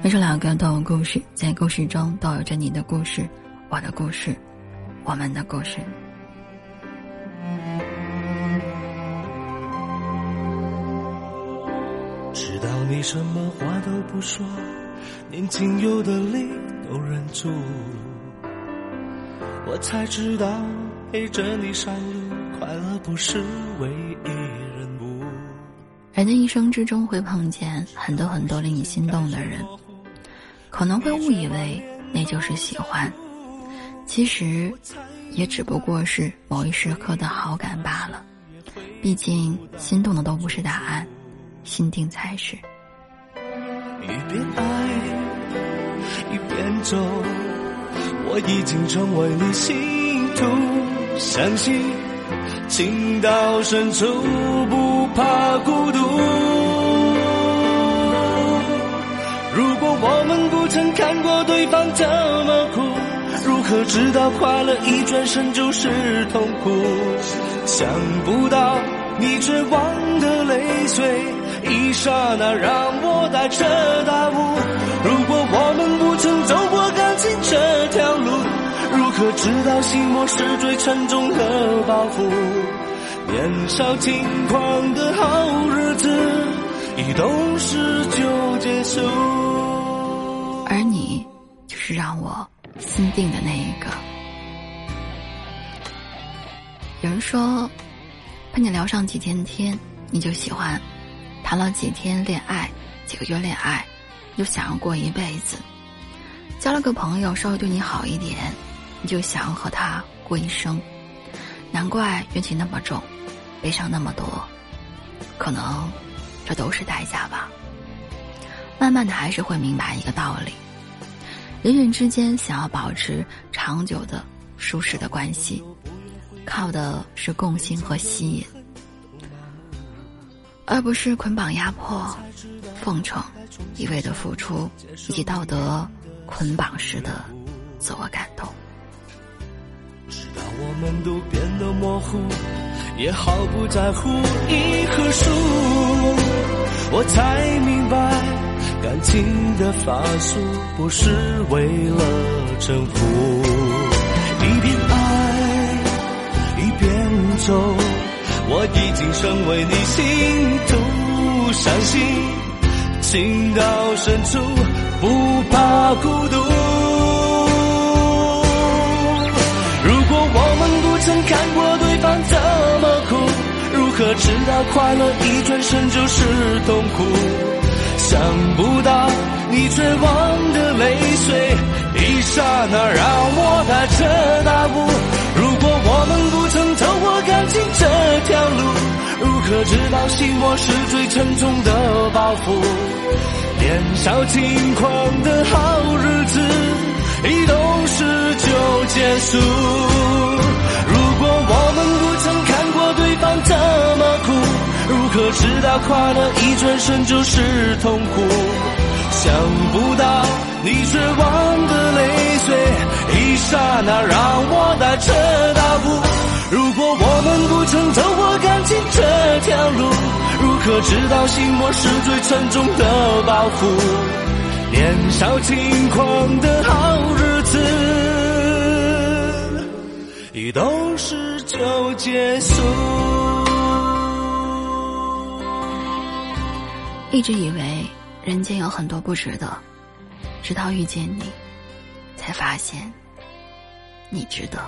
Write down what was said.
每首老歌都有故事，在故事中都有着你的故事、我的故事、我们的故事。知道你什么话都不说，连仅有的泪都忍住，我才知道陪着你上路，快乐不是唯一任务。人的一生之中会碰见很多很多令你心动的人，可能会误以为那就是喜欢，其实也只不过是某一时刻的好感罢了。毕竟心动的都不是答案。心定才是。一边爱一边走，我已经成为你信徒。相信情到深处不怕孤独。我们不曾看过对方这么苦，如何知道快乐一转身就是痛苦？想不到你绝望的泪水。一刹那让我大彻大悟，如果我们不曾走过感情这条路，如何知道心魔是最沉重的包袱？年少轻狂的好日子，一懂事就结束。是让我心定的那一个。有人说，陪你聊上几天天，你就喜欢。谈了几天恋爱，几个月恋爱，就想要过一辈子；交了个朋友，稍微对你好一点，你就想要和他过一生。难怪怨气那么重，悲伤那么多，可能这都是代价吧。慢慢的，还是会明白一个道理：人与人之间想要保持长久的舒适的关系，靠的是共性和吸引。而不是捆绑、压迫、奉承、一味的付出，以及道德捆绑式的自我感动。直到我们都变得模糊，也毫不在乎一棵树，我才明白，感情的法术不是为了征服。一边爱，一边走。我已经成为你信徒，伤心情到深处不怕孤独。如果我们不曾看过对方怎么苦，如何知道快乐一转身就是痛苦？想不到你绝望的泪水，一刹那让我大彻大悟。如果我们不曾走过感情这条路，如何知道心魔是最沉重的包袱？年少轻狂的好日子，一懂事就结束。可知道快乐一转身就是痛苦？想不到你绝望的泪水。一刹那让我大彻大悟。如果我们不曾走过感情这条路，如何知道心魔是最沉重的包袱？年少轻狂的好日子，一懂事就结束。一直以为人间有很多不值得，直到遇见你，才发现。你值得。